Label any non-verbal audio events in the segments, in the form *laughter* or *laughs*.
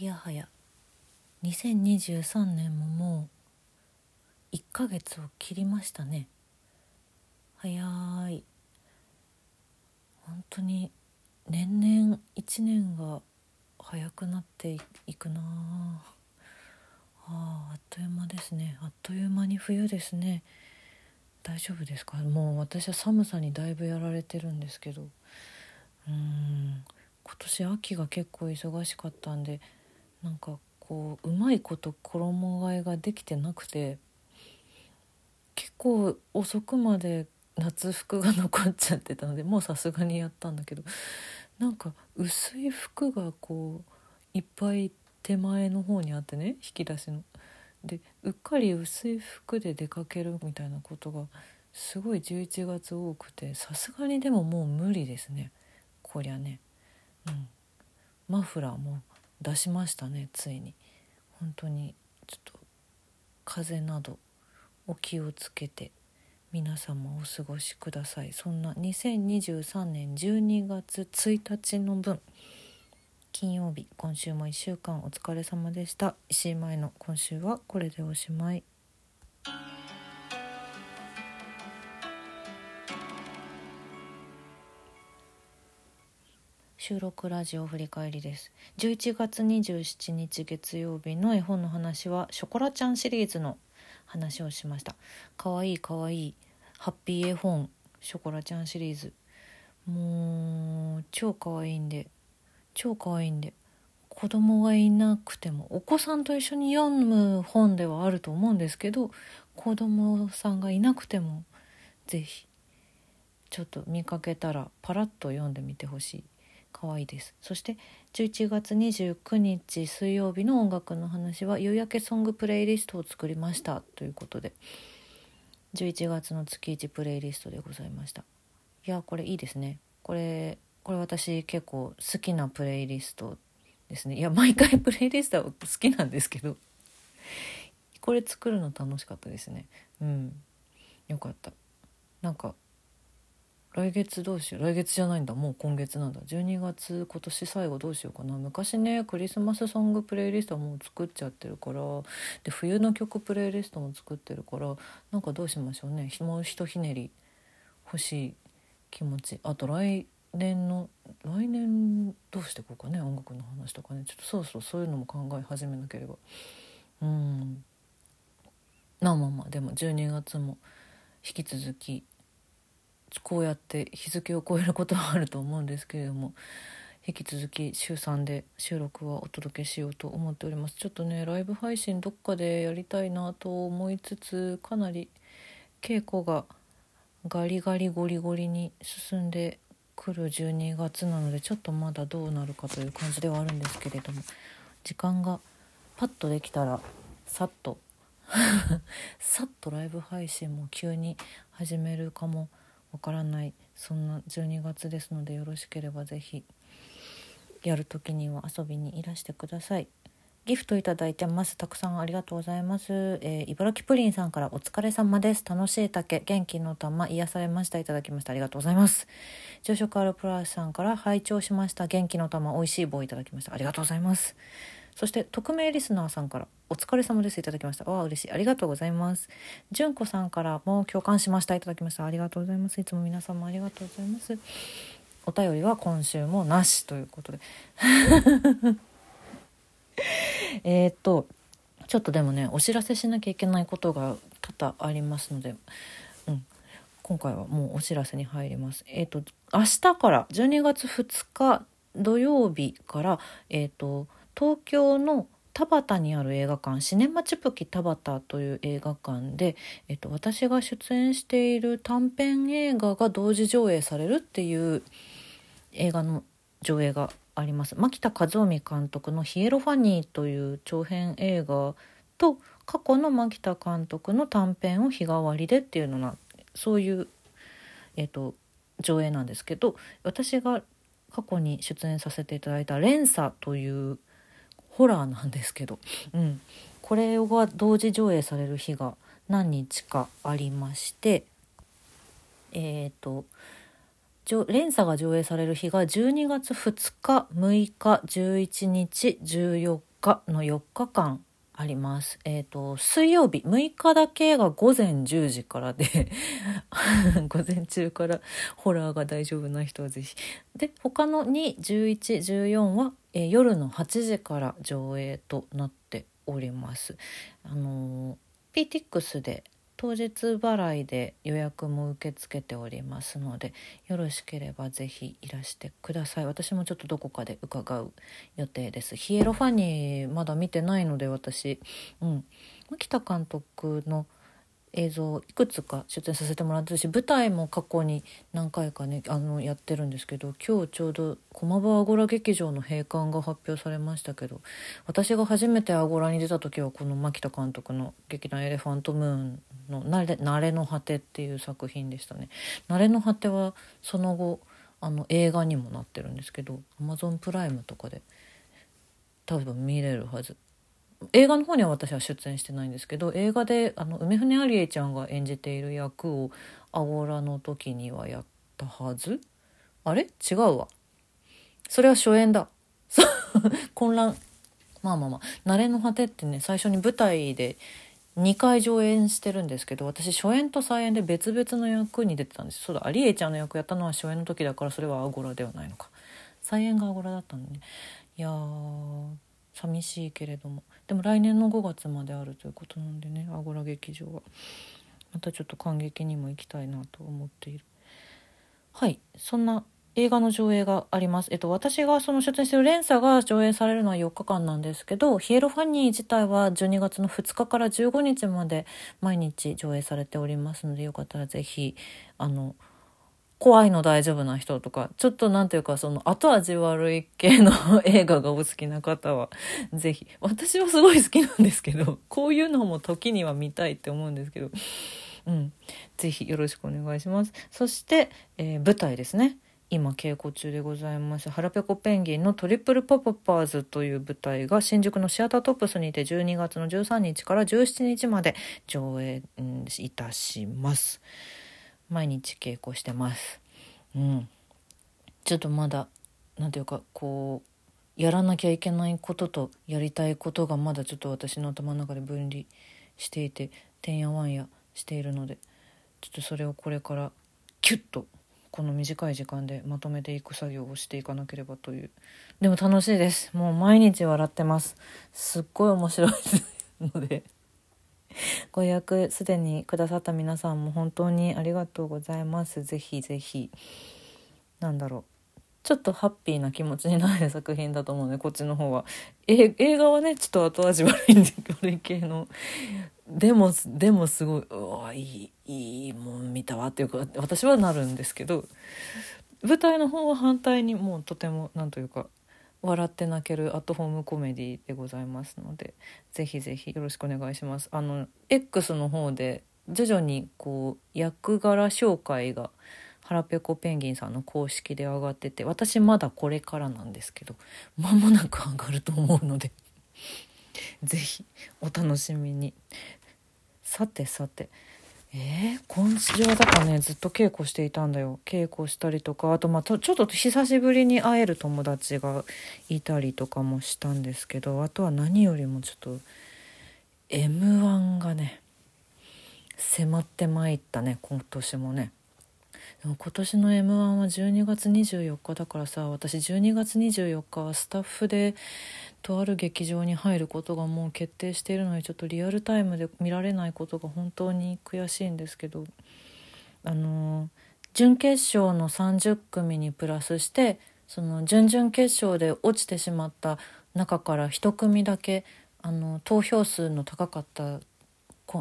いやはや。2023年ももう1ヶ月を切りましたね。早い。本当に年々1年が早くなっていくなああっという間ですね。あっという間に冬ですね。大丈夫ですか？もう私は寒さにだいぶやられてるんですけど。うん。今年秋が結構忙しかったんでなんかこううまいこと衣替えができてなくて結構遅くまで夏服が残っちゃってたのでもうさすがにやったんだけどなんか薄い服がこういっぱい手前の方にあってね引き出しの。でうっかり薄い服で出かけるみたいなことがすごい11月多くてさすがにでももう無理ですねこりゃね。うんマフラーも出しましたねついに。本当にちょっと風邪などお気をつけて皆様お過ごしください。そんな2023年12月1日の分金曜日今週も1週間お疲れ様でした。石井前の今週はこれでおしまい。収録ラジオ振り返りです。11月27日月曜日の絵本の話はショコラちゃんシリーズの話をしました。かわいいかわいいハッピー絵本ショコラちゃんシリーズ。もう超かわいいんで超かわいいんで子供がいなくてもお子さんと一緒に読む本ではあると思うんですけど子供さんがいなくても是非ちょっと見かけたらパラッと読んでみてほしい。可愛いです。そして11月29日水曜日の音楽の話は夕焼けソングプレイリストを作りました。ということで11月の月1プレイリストでございました。いやこれいいですね。これこれ私結構好きなプレイリストですね。いや毎回プレイリストは好きなんですけど。これ作るの楽しかったですね。うん。よかった。なんか来月どうしよう？来月じゃないんだ。もう今月なんだ。12月今年最後どうしようかな。昔ねクリスマスソングプレイリストはもう作っちゃってるから。で冬の曲プレイリストも作ってるから。なんかどうしましょうね。もひとひねり。欲しい気持ち。あと来年の来年どうしていこうかね。音楽の話とかね。ちょっとそろそろそういうのも考え始めなければ。うん。まあまあまあ。でも12月も引き続きこうやって日付を超えることはあると思うんですけれども引き続き週3で収録はお届けしようと思っております。ちょっとねライブ配信どっかでやりたいなと思いつつかなり稽古がガリガリゴリゴリに進んでくる12月なのでちょっとまだどうなるかという感じではあるんですけれども時間がパッとできたらさっと *laughs* さっとライブ配信も急に始めるかもわからない。そんな12月ですのでよろしければ是非やる時には遊びにいらしてください。ギフトいただいてます。たくさんありがとうございます、えー、茨城プリンさんからお疲れ様です。楽しい竹元気の玉癒されました。いただきました。ありがとうございます。朝食アルプラスさんから拝聴しました。元気の玉美味しい棒いただきました。ありがとうございます。そして匿名リスナーさんからお疲れ様です。いただきました。わあ嬉しい。ありがとうございます。純子さんからも共感しました。いただきました。ありがとうございます。いつも皆様ありがとうございます。お便りは今週もなしということで。*laughs* えっとちょっとでもねお知らせしなきゃいけないことが多々ありますので、うん、今回はもうお知らせに入ります。えっ、と明日から12月2日土曜日からえっ、と東京の田端にある映画館シネマチュプキ田端という映画館で、えっと、私が出演している短編映画が同時上映されるっていう映画の上映があります。牧田和臣監督の「ヒエロファニー」という長編映画と過去の牧田監督の短編を日替わりでっていうのなそういう、えーと、上映なんですけど私が過去に出演させていただいた「連鎖」というホラーなんですけど、うん、これが同時上映される日が何日かありましてえっ、ー、と連鎖が上映される日が12月2日6日11日14日の4日間あります。えっ、ー、と、水曜日6日だけが午前10時からで *laughs* 午前中からホラーが大丈夫な人は是非。で、他の2、11、14は、えー、夜の8時から上映となっております。あのー、PTX で当日払いで予約も受け付けておりますのでよろしければぜひいらしてください。私もちょっとどこかで伺う予定です。ヒエロファニーまだ見てないので私。うん。牧田監督の「映像いくつか出演させてもらってるし舞台も過去に何回かねあのやってるんですけど今日ちょうど駒場アゴラ劇場の閉館が発表されましたけど私が初めてアゴラに出た時はこの牧田監督の劇団エレファントムーンの慣れ「慣れの果て」っていう作品でしたね。慣れの果てはその後あの映画にもなってるんですけどアマゾンプライムとかで多分見れるはず映画の方には私は出演してないんですけど映画であの梅船アリエちゃんが演じている役をアゴラの時にはやったはず？あれ？違うわ。それは初演だ。*laughs* 混乱。まあまあまあ「慣れの果て」ってね最初に舞台で2回上演してるんですけど私初演と再演で別々の役に出てたんです。そうだアリエちゃんの役やったのは初演の時だからそれはアゴラではないのか。再演がアゴラだったんでね。いや寂しいけれども。でも来年の5月まであるということなんでねアゴラ劇場は。またちょっと感激にも行きたいなと思っている。はいそんな映画の上映があります。えっと、私がその出演してる連鎖が上映されるのは4日間なんですけど、ヒエロファニー自体は12月の2日から15日まで毎日上映されておりますので、よかったらぜひ、あの、怖いの大丈夫な人とか、ちょっとなんていうかその後味悪い系の *laughs* 映画がお好きな方は、ぜひ。私はすごい好きなんですけど、こういうのも時には見たいって思うんですけど、うん。ぜひよろしくお願いします。そして、えー、舞台ですね。今稽古中でございます「はらぺこペンギン」の「トリプルパパパーズ」という舞台が新宿のシアタートップスにて12月の13日から17日まで上映いたします。毎日稽古してます。うん。ちょっとまだ、なんていうか、こう、やらなきゃいけないこととやりたいことがまだちょっと私の頭の中で分離していて、てんやわんやしているので、ちょっとそれをこれからキュッとこの短い時間でまとめていく作業をしていかなければという。でも楽しいです。もう毎日笑ってます。すっごい面白いので。*laughs* ご予約すでにくださった皆さんも本当にありがとうございます。ぜひぜひ。なんだろう。ちょっとハッピーな気持ちになる作品だと思うので、こっちの方は。映画はね、ちょっと後味悪いんで、悪い系の。でも、でもすごい、うわ、いい、いいもん見たわっていうか、私はなるんですけど、舞台の方は反対にもうとても、なんというか、笑って泣けるアットホームコメディでございますのでぜひぜひよろしくお願いします。あの X の方で徐々にこう役柄紹介が腹ペコペンギンさんの公式で上がってて私まだこれからなんですけど間もなく上がると思うので *laughs* ぜひお楽しみに。さてさてえー、今週はだからねずっと稽古していたんだよ。稽古したりとかあとまあちょっと久しぶりに会える友達がいたりとかもしたんですけどあとは何よりもちょっと m 1がね迫ってまいったね今年もね。今年の m 1は12月24日だからさ私12月24日はスタッフでとある劇場に入ることがもう決定しているのでちょっとリアルタイムで見られないことが本当に悔しいんですけどあの準決勝の30組にプラスしてその準々決勝で落ちてしまった中から1組だけあの投票数の高かった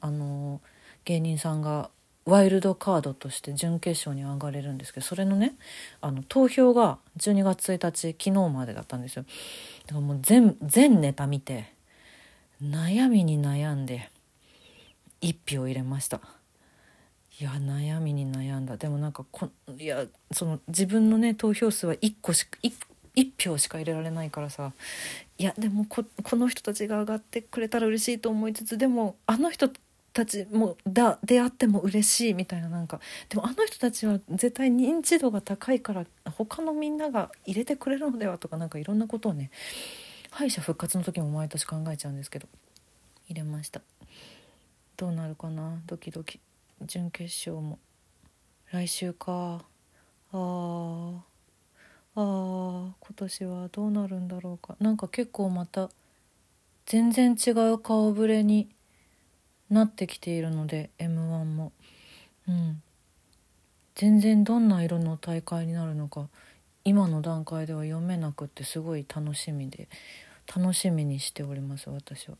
あの芸人さんがワイルドカードとして準決勝に上がれるんですけどそれのねあの投票が12月1日昨日までだったんですよ。だからもう全全ネタ見て悩みに悩んで1票入れました。いや悩みに悩んだ。でもなんかこいやその自分のね投票数は1個しか 1, 1票しか入れられないからさいやでもこの人たちが上がってくれたら嬉しいと思いつつでもあの人たちもだ出会っても嬉しいみたいななんかでもあの人たちは絶対認知度が高いから他のみんなが入れてくれるのではとかなんかいろんなことをね敗者復活の時も毎年考えちゃうんですけど入れました。どうなるかな？ドキドキ。準決勝も。来週か。あー。あー。今年はどうなるんだろうか。なんか結構また全然違う顔ぶれになってきているので m 1も。うん。全然どんな色の大会になるのか今の段階では読めなくってすごい楽しみで楽しみにしております私は。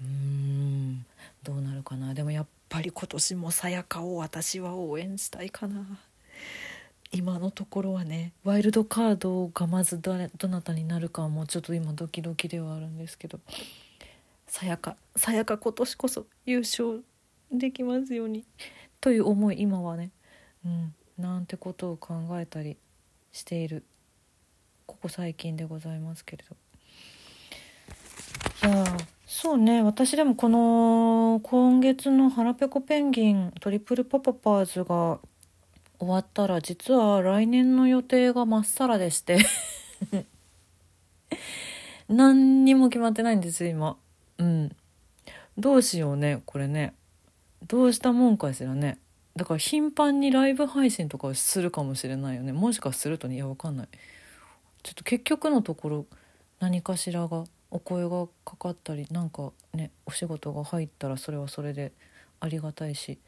うーん。どうなるかな。でもやっぱり今年もさやかを私は応援したいかな。今のところはねワイルドカードがまずどどなたになるかはもうちょっと今ドキドキではあるんですけど。さやかさやか今年こそ優勝できますように。という思い今はね。うん。なんてことを考えたりしている。ここ最近でございますけれど。いやそうね。私でもこの今月の「腹ペコペンギントリプルパパパーズ」が終わったら実は来年の予定がまっさらでして。*laughs* 何にも決まってないんです今。うん。どうしようねこれね。どうしたもんかしらね。だから頻繁にライブ配信とかをするかもしれないよね。もしかするとねいやわかんない。ちょっと結局のところ何かしらがお声がかかったりなんかねお仕事が入ったらそれはそれでありがたいし。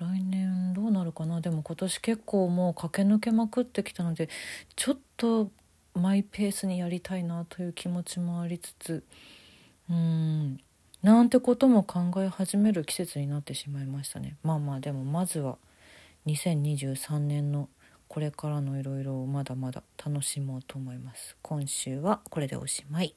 来年どうなるかな。でも今年結構もう駆け抜けまくってきたのでちょっとマイペースにやりたいなという気持ちもありつつうん。なんてことも考え始める季節になってしまいましたね。まあまあでもまずは2023年のこれからのいろいろをまだまだ楽しもうと思います。今週はこれでおしまい。